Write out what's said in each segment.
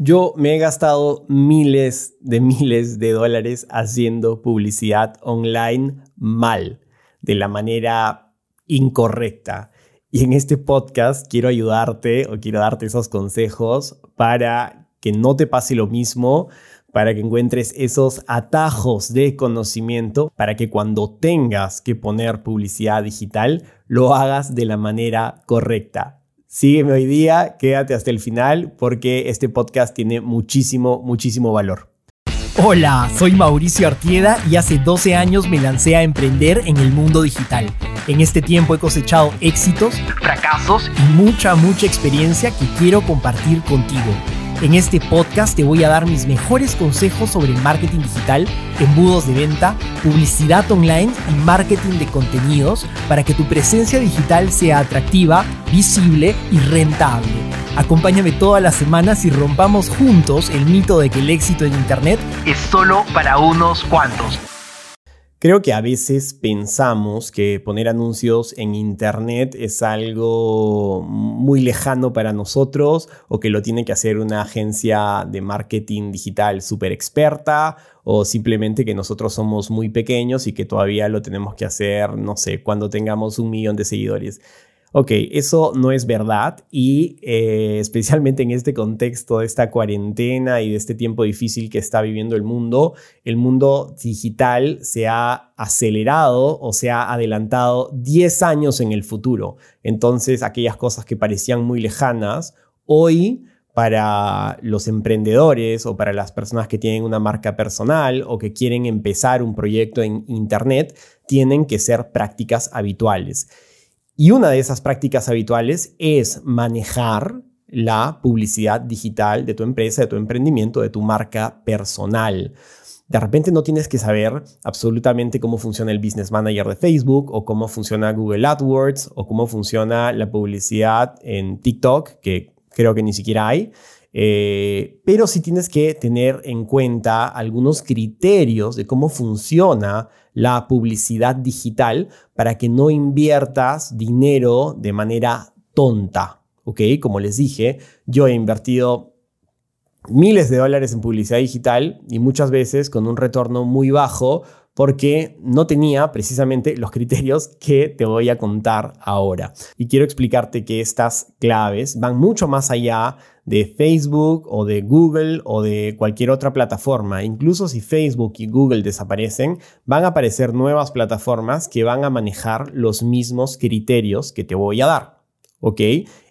Yo me he gastado miles de miles de dólares haciendo publicidad online mal, de la manera incorrecta. Y en este podcast quiero ayudarte o quiero darte esos consejos para que no te pase lo mismo, para que encuentres esos atajos de conocimiento, para que cuando tengas que poner publicidad digital, lo hagas de la manera correcta. Sígueme hoy día, quédate hasta el final porque este podcast tiene muchísimo, muchísimo valor. Hola, soy Mauricio Artieda y hace 12 años me lancé a emprender en el mundo digital. En este tiempo he cosechado éxitos, fracasos y mucha, mucha experiencia que quiero compartir contigo. En este podcast te voy a dar mis mejores consejos sobre marketing digital, embudos de venta, publicidad online y marketing de contenidos para que tu presencia digital sea atractiva, visible y rentable. Acompáñame todas las semanas y rompamos juntos el mito de que el éxito en Internet es solo para unos cuantos. Creo que a veces pensamos que poner anuncios en Internet es algo muy lejano para nosotros o que lo tiene que hacer una agencia de marketing digital súper experta o simplemente que nosotros somos muy pequeños y que todavía lo tenemos que hacer, no sé, cuando tengamos un millón de seguidores. Ok, eso no es verdad y eh, especialmente en este contexto de esta cuarentena y de este tiempo difícil que está viviendo el mundo, el mundo digital se ha acelerado o se ha adelantado 10 años en el futuro. Entonces, aquellas cosas que parecían muy lejanas, hoy para los emprendedores o para las personas que tienen una marca personal o que quieren empezar un proyecto en Internet, tienen que ser prácticas habituales. Y una de esas prácticas habituales es manejar la publicidad digital de tu empresa, de tu emprendimiento, de tu marca personal. De repente no tienes que saber absolutamente cómo funciona el Business Manager de Facebook o cómo funciona Google AdWords o cómo funciona la publicidad en TikTok, que creo que ni siquiera hay. Eh, pero sí tienes que tener en cuenta algunos criterios de cómo funciona la publicidad digital para que no inviertas dinero de manera tonta. ¿Ok? Como les dije, yo he invertido miles de dólares en publicidad digital y muchas veces con un retorno muy bajo porque no tenía precisamente los criterios que te voy a contar ahora. Y quiero explicarte que estas claves van mucho más allá de Facebook o de Google o de cualquier otra plataforma. Incluso si Facebook y Google desaparecen, van a aparecer nuevas plataformas que van a manejar los mismos criterios que te voy a dar. ¿Ok?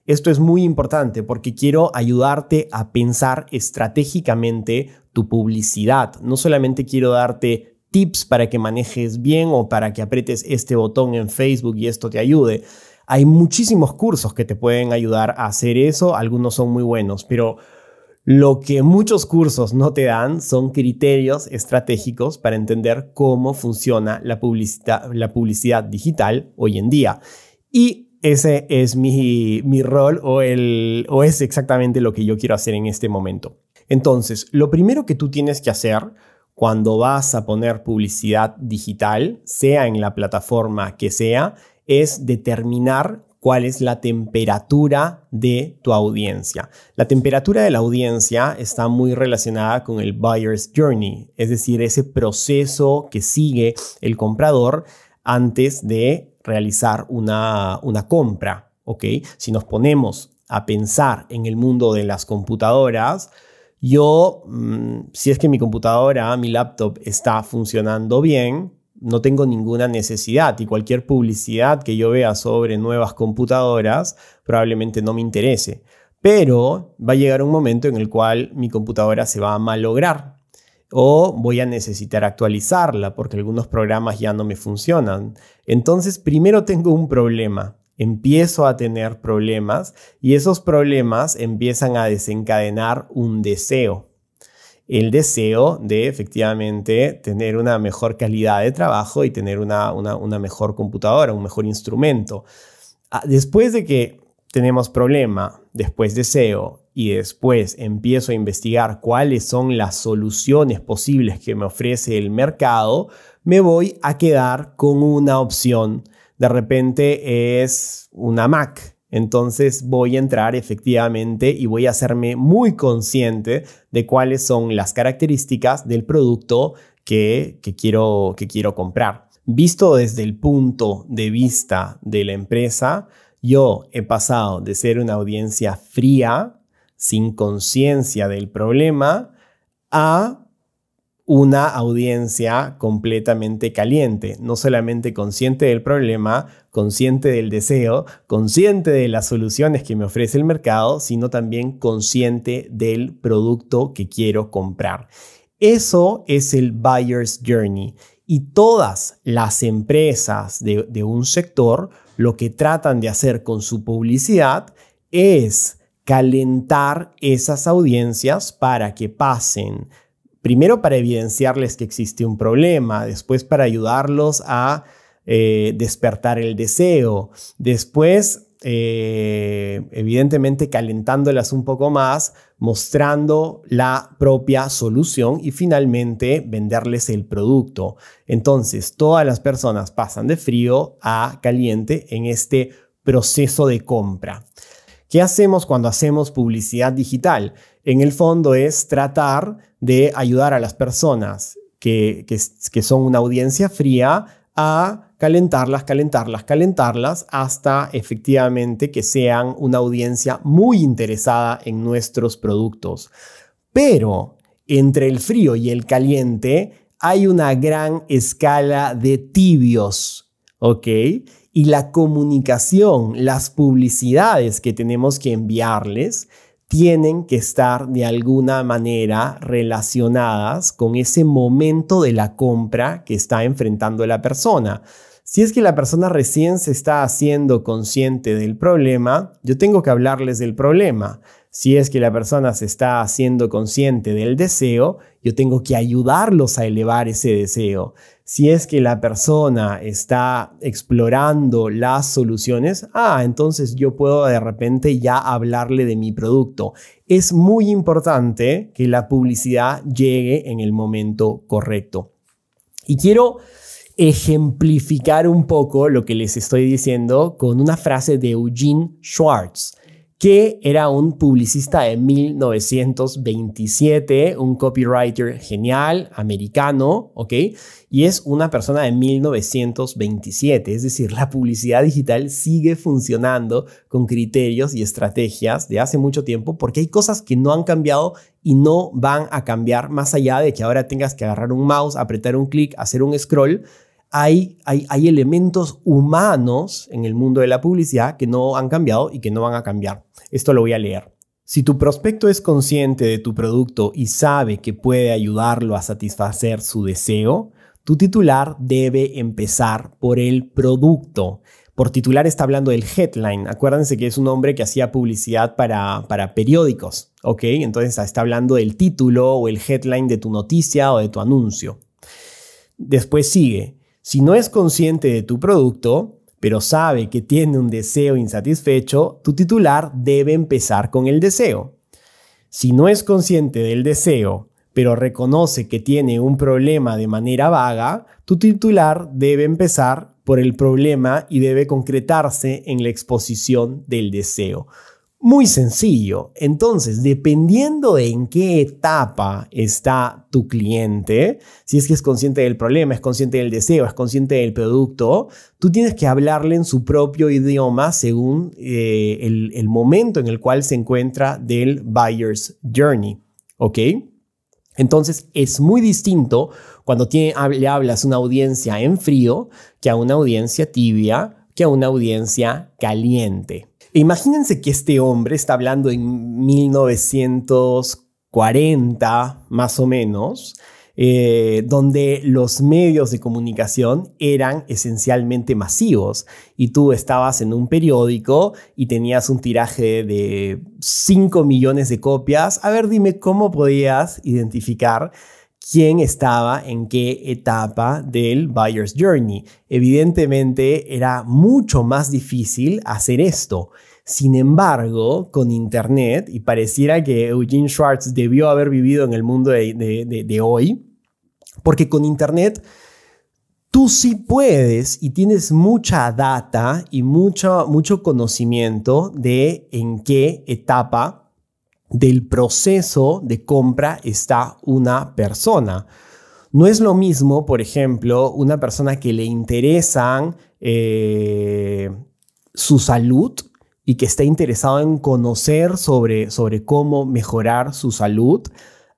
Esto es muy importante porque quiero ayudarte a pensar estratégicamente tu publicidad. No solamente quiero darte tips para que manejes bien o para que apretes este botón en Facebook y esto te ayude. Hay muchísimos cursos que te pueden ayudar a hacer eso, algunos son muy buenos, pero lo que muchos cursos no te dan son criterios estratégicos para entender cómo funciona la publicidad, digital hoy en día. Y ese es mi, mi rol o, el, o es exactamente lo que yo quiero hacer en este momento. Entonces, lo primero que tú tienes que hacer cuando vas a poner publicidad digital, sea en la plataforma que sea, es determinar cuál es la temperatura de tu audiencia. La temperatura de la audiencia está muy relacionada con el buyer's journey, es decir, ese proceso que sigue el comprador antes de realizar una, una compra. ¿ok? Si nos ponemos a pensar en el mundo de las computadoras, yo, mm, si es que mi computadora, mi laptop está funcionando bien, no tengo ninguna necesidad y cualquier publicidad que yo vea sobre nuevas computadoras probablemente no me interese. Pero va a llegar un momento en el cual mi computadora se va a malograr o voy a necesitar actualizarla porque algunos programas ya no me funcionan. Entonces, primero tengo un problema empiezo a tener problemas y esos problemas empiezan a desencadenar un deseo. El deseo de efectivamente tener una mejor calidad de trabajo y tener una, mejor computadora, un mejor instrumento. Ah, después de que tenemos problema, después deseo y después empiezo a investigar cuáles son las soluciones posibles que me ofrece el mercado, me voy a quedar con una opción de repente es una Mac Entonces voy a entrar efectivamente y voy a hacerme muy consciente de cuáles son las características del producto que, quiero, que quiero comprar. Visto desde el punto de vista de la empresa, yo he pasado de ser una audiencia fría, sin conciencia del problema, a una audiencia completamente caliente, no solamente consciente del problema, consciente del deseo, consciente de las soluciones que me ofrece el mercado, sino también consciente del producto que quiero comprar. Eso es el buyer's journey y todas las empresas de, un sector lo que tratan de hacer con su publicidad es calentar esas audiencias para que pasen primero para evidenciarles que existe un problema, después para ayudarlos a eh, despertar el deseo, después eh, evidentemente calentándolas un poco más, mostrando la propia solución y finalmente venderles el producto. Entonces, todas las personas pasan de frío a caliente en este proceso de compra. ¿Qué hacemos cuando hacemos publicidad digital? En el fondo es tratar de ayudar a las personas que, que, son una audiencia fría a calentarlas, calentarlas, calentarlas hasta efectivamente que sean una audiencia muy interesada en nuestros productos. Pero entre el frío y el caliente hay una gran escala de tibios, ¿ok? y la comunicación, las publicidades que tenemos que enviarles, tienen que estar de alguna manera relacionadas con ese momento de la compra que está enfrentando la persona. Si es que la persona recién se está haciendo consciente del problema, yo tengo que hablarles del problema. Si es que la persona se está haciendo consciente del deseo, yo tengo que ayudarlos a elevar ese deseo. Si es que la persona está explorando las soluciones, ah, entonces yo puedo de repente ya hablarle de mi producto. Es muy importante que la publicidad llegue en el momento correcto. Y quiero ejemplificar un poco lo que les estoy diciendo con una frase de Eugene Schwartz que era un publicista de 1927, un copywriter genial, americano, ¿ok? Y es una persona de 1927, es decir, la publicidad digital sigue funcionando con criterios y estrategias de hace mucho tiempo porque hay cosas que no han cambiado y no van a cambiar más allá de que ahora tengas que agarrar un mouse, apretar un clic, hacer un scroll hay, hay, elementos humanos en el mundo de la publicidad que no han cambiado y que no van a cambiar. Esto lo voy a leer. Si tu prospecto es consciente de tu producto y sabe que puede ayudarlo a satisfacer su deseo, tu titular debe empezar por el producto. Por titular está hablando del headline. Acuérdense que es un hombre que hacía publicidad para, para periódicos. ¿Ok? Entonces está hablando del título o el headline de tu noticia o de tu anuncio. Después sigue. Si no es consciente de tu producto, pero sabe que tiene un deseo insatisfecho, tu titular debe empezar con el deseo. Si no es consciente del deseo, pero reconoce que tiene un problema de manera vaga, tu titular debe empezar por el problema y debe concretarse en la exposición del deseo. Muy sencillo. Entonces, dependiendo de en qué etapa está tu cliente, si es que es consciente del problema, es consciente del deseo, es consciente del producto, tú tienes que hablarle en su propio idioma según eh, el, momento en el cual se encuentra del buyer's journey. ¿Ok? Entonces es muy distinto cuando le hablas una audiencia en frío que a una audiencia tibia, que a una audiencia caliente. Imagínense que este hombre está hablando en 1940, más o menos, eh, donde los medios de comunicación eran esencialmente masivos y tú estabas en un periódico y tenías un tiraje de 5 millones de copias. A ver, dime cómo podías identificar quién estaba en qué etapa del buyer's journey. Evidentemente era mucho más difícil hacer esto. Sin embargo, con Internet, y pareciera que Eugene Schwartz debió haber vivido en el mundo de, hoy, porque con Internet tú sí puedes y tienes mucha data y mucho, mucho conocimiento de en qué etapa del proceso de compra está una persona. No es lo mismo, por ejemplo, una persona que le interesan eh, su salud y que está interesado en conocer sobre, sobre cómo mejorar su salud,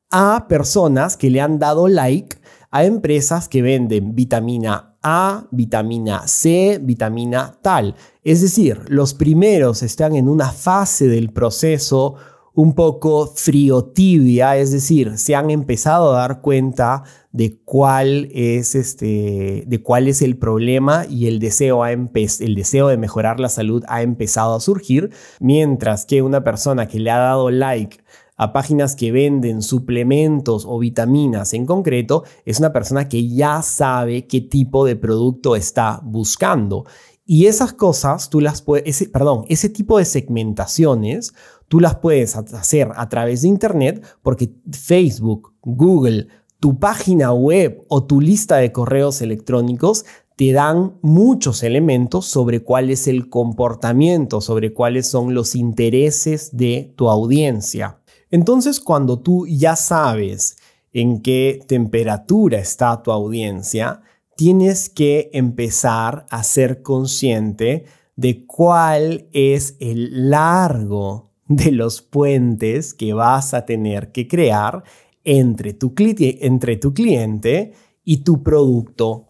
a personas que le han dado like a empresas que venden vitamina A, vitamina C, vitamina tal. Es decir, los primeros están en una fase del proceso un poco frío tibia, es decir, se han empezado a dar cuenta de cuál es este de cuál es el problema y el deseo el deseo de mejorar la salud ha empezado a surgir, mientras que una persona que le ha dado like a páginas que venden suplementos o vitaminas en concreto, es una persona que ya sabe qué tipo de producto está buscando. Y esas cosas, tú las puedes, perdón, ese tipo de segmentaciones, tú las puedes hacer a través de Internet porque Facebook, Google, tu página web o tu lista de correos electrónicos te dan muchos elementos sobre cuál es el comportamiento, sobre cuáles son los intereses de tu audiencia. Entonces, cuando tú ya sabes en qué temperatura está tu audiencia, tienes que empezar a ser consciente de cuál es el largo de los puentes que vas a tener que crear entre tu, entre tu cliente y tu producto.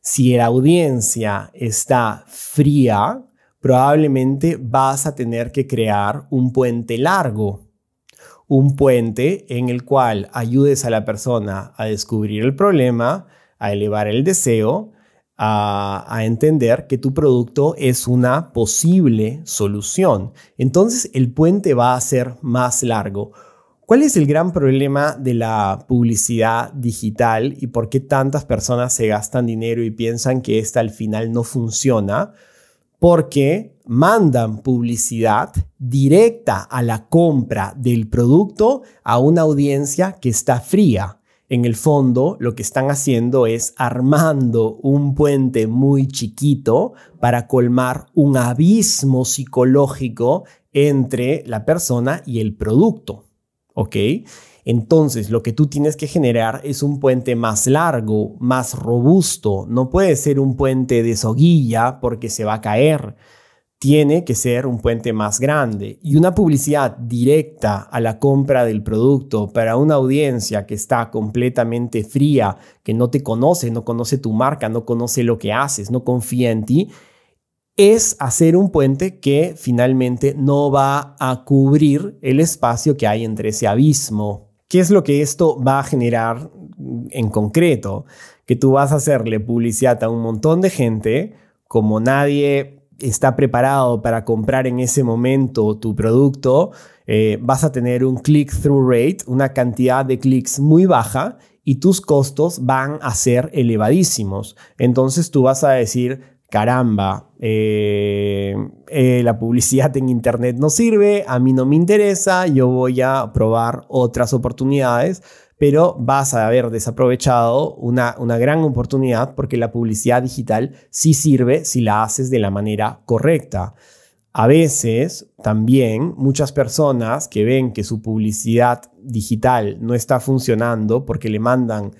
Si la audiencia está fría, probablemente vas a tener que crear un puente largo un puente en el cual ayudes a la persona a descubrir el problema, a elevar el deseo, a, entender que tu producto es una posible solución. Entonces el puente va a ser más largo. ¿Cuál es el gran problema de la publicidad digital y por qué tantas personas se gastan dinero y piensan que esta al final no funciona? Porque mandan publicidad directa a la compra del producto a una audiencia que está fría. En el fondo, lo que están haciendo es armando un puente muy chiquito para colmar un abismo psicológico entre la persona y el producto. ¿Ok? Entonces, lo que tú tienes que generar es un puente más largo, más robusto. No puede ser un puente de soguilla porque se va a caer tiene que ser un puente más grande y una publicidad directa a la compra del producto para una audiencia que está completamente fría, que no te conoce, no conoce tu marca, no conoce lo que haces, no confía en ti, es hacer un puente que finalmente no va a cubrir el espacio que hay entre ese abismo. ¿Qué es lo que esto va a generar en concreto? Que tú vas a hacerle publicidad a un montón de gente, como nadie está preparado para comprar en ese momento tu producto, eh, vas a tener un click-through rate, una cantidad de clics muy baja y tus costos van a ser elevadísimos. Entonces tú vas a decir, caramba, eh, eh, la publicidad en Internet no sirve, a mí no me interesa, yo voy a probar otras oportunidades pero vas a haber desaprovechado una, una gran oportunidad porque la publicidad digital sí sirve si la haces de la manera correcta. A veces también muchas personas que ven que su publicidad digital no está funcionando porque le mandan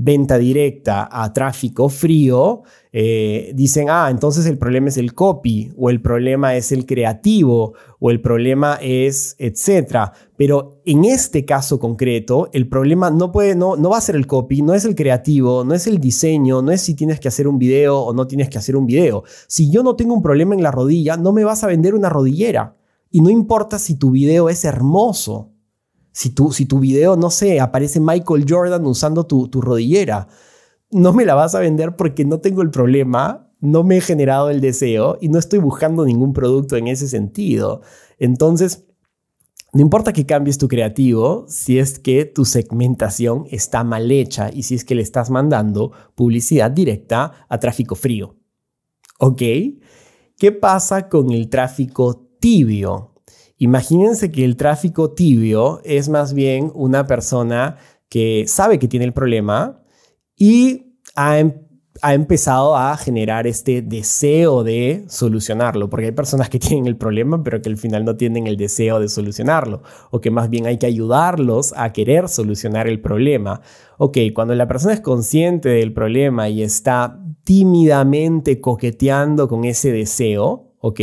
venta directa a tráfico frío, eh, dicen, ah, entonces el problema es el copy, o el problema es el creativo, o el problema es, etcétera. Pero en este caso concreto, el problema no puede, no, no va a ser el copy, no es el creativo, no es el diseño, no es si tienes que hacer un video o no tienes que hacer un video. Si yo no tengo un problema en la rodilla, no me vas a vender una rodillera. Y no importa si tu video es hermoso. Si tu, si tu video, no sé, aparece Michael Jordan usando tu, tu rodillera, no me la vas a vender porque no tengo el problema, no me he generado el deseo y no estoy buscando ningún producto en ese sentido. Entonces, no importa que cambies tu creativo si es que tu segmentación está mal hecha y si es que le estás mandando publicidad directa a tráfico frío. ¿Ok? ¿Qué pasa con el tráfico tibio? Imagínense que el tráfico tibio es más bien una persona que sabe que tiene el problema y ha, em, ha empezado a generar este deseo de solucionarlo, porque hay personas que tienen el problema, pero que al final no tienen el deseo de solucionarlo, o que más bien hay que ayudarlos a querer solucionar el problema. Ok, cuando la persona es consciente del problema y está tímidamente coqueteando con ese deseo, ok,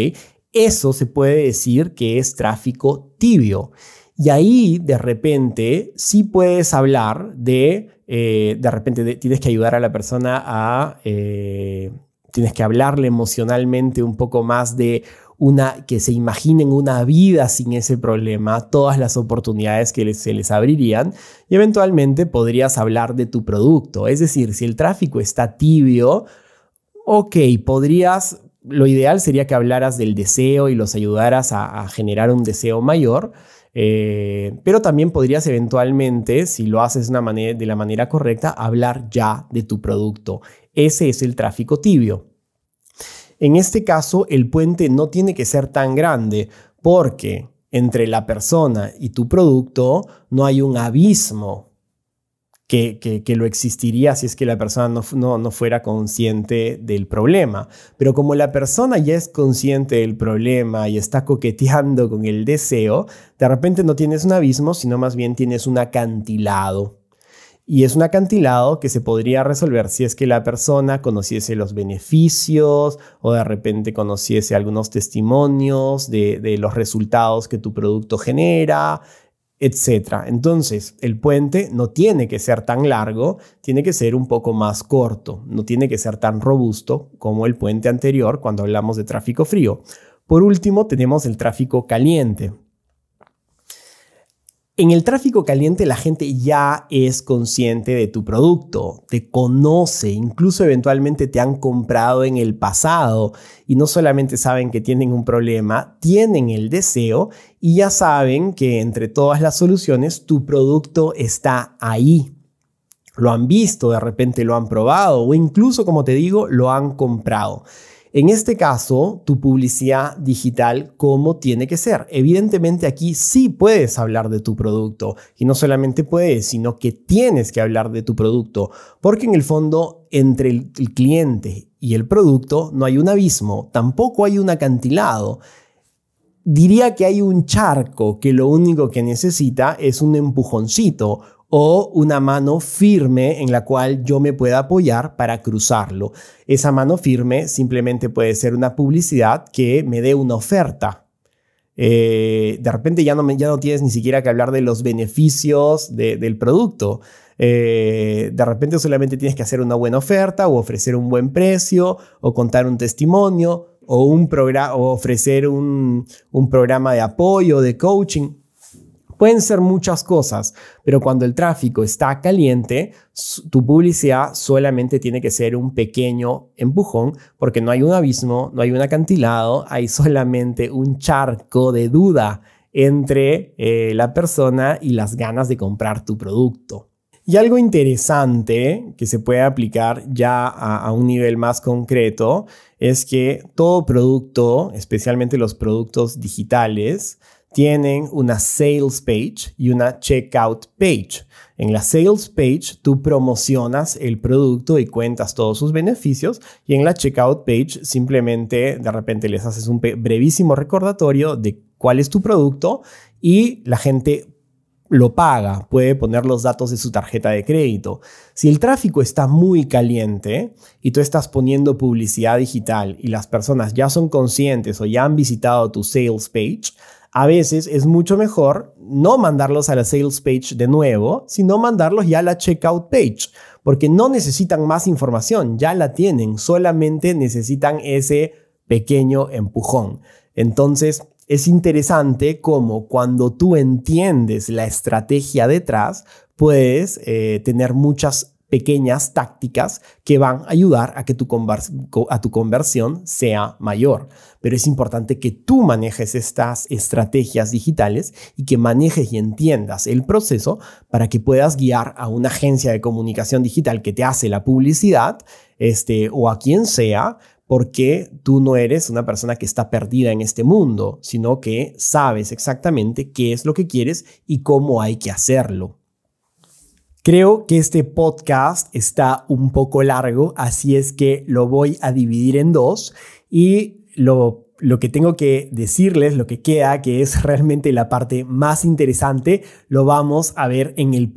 eso se puede decir que es tráfico tibio. Y ahí de repente sí puedes hablar de eh, de repente tienes que ayudar a la persona a, eh, tienes que hablarle emocionalmente un poco más de una, que se imaginen una vida sin ese problema, todas las oportunidades que se les abrirían y eventualmente podrías hablar de tu producto. Es decir, si el tráfico está tibio, ok, podrías, lo ideal sería que hablaras del deseo y los ayudaras a generar un deseo mayor, eh, pero también podrías eventualmente, si lo haces de, la manera correcta, hablar ya de tu producto. Ese es el tráfico tibio. En este caso, el puente no tiene que ser tan grande porque entre la persona y tu producto no hay un abismo que, lo existiría si es que la persona no, no, fuera consciente del problema. Pero como la persona ya es consciente del problema y está coqueteando con el deseo, de repente no tienes un abismo, sino más bien tienes un acantilado. Y es un acantilado que se podría resolver si es que la persona conociese los beneficios o de repente conociese algunos testimonios de, de los resultados que tu producto genera, etc. Entonces, el puente no tiene que ser tan largo, tiene que ser un poco más corto, no tiene que ser tan robusto como el puente anterior cuando hablamos de tráfico frío. Por último, tenemos el tráfico caliente. En el tráfico caliente la gente ya es consciente de tu producto, te conoce, incluso eventualmente te han comprado en el pasado y no solamente saben que tienen un problema, tienen el deseo y ya saben que entre todas las soluciones tu producto está ahí. Lo han visto, de repente lo han probado o incluso, como te digo, lo han comprado. En este caso, tu publicidad digital, ¿cómo tiene que ser? Evidentemente aquí sí puedes hablar de tu producto y no solamente puedes, sino que tienes que hablar de tu producto, porque en el fondo entre el, cliente y el producto no hay un abismo, tampoco hay un acantilado. Diría que hay un charco que lo único que necesita es un empujoncito o una mano firme en la cual yo me pueda apoyar para cruzarlo. Esa mano firme simplemente puede ser una publicidad que me dé una oferta. Eh, de repente ya no, ya no tienes ni siquiera que hablar de los beneficios del producto. Eh, de repente solamente tienes que hacer una buena oferta o ofrecer un buen precio o contar un testimonio o, un o ofrecer un, un programa de apoyo, de coaching. Pueden ser muchas cosas, pero cuando el tráfico está caliente, tu publicidad solamente tiene que ser un pequeño empujón porque no hay un abismo, no hay un acantilado, hay solamente un charco de duda entre eh, la persona y las ganas de comprar tu producto. Y algo interesante que se puede aplicar ya a, un nivel más concreto es que todo producto, especialmente los productos digitales, tienen una sales page y una checkout page. En la sales page tú promocionas el producto y cuentas todos sus beneficios y en la checkout page simplemente de repente les haces un brevísimo recordatorio de cuál es tu producto y la gente lo paga, puede poner los datos de su tarjeta de crédito. Si el tráfico está muy caliente y tú estás poniendo publicidad digital y las personas ya son conscientes o ya han visitado tu sales page, a veces es mucho mejor no mandarlos a la sales page de nuevo, sino mandarlos ya a la checkout page, porque no necesitan más información, ya la tienen, solamente necesitan ese pequeño empujón. Entonces, es interesante cómo cuando tú entiendes la estrategia detrás, puedes eh, tener muchas pequeñas tácticas que van a ayudar a que tu, a tu conversión sea mayor. Pero es importante que tú manejes estas estrategias digitales y que manejes y entiendas el proceso para que puedas guiar a una agencia de comunicación digital que te hace la publicidad este, o a quien sea porque tú no eres una persona que está perdida en este mundo, sino que sabes exactamente qué es lo que quieres y cómo hay que hacerlo. Creo que este podcast está un poco largo, así es que lo voy a dividir en dos y lo, lo que tengo que decirles, lo que queda, que es realmente la parte más interesante, lo vamos a ver en el próximo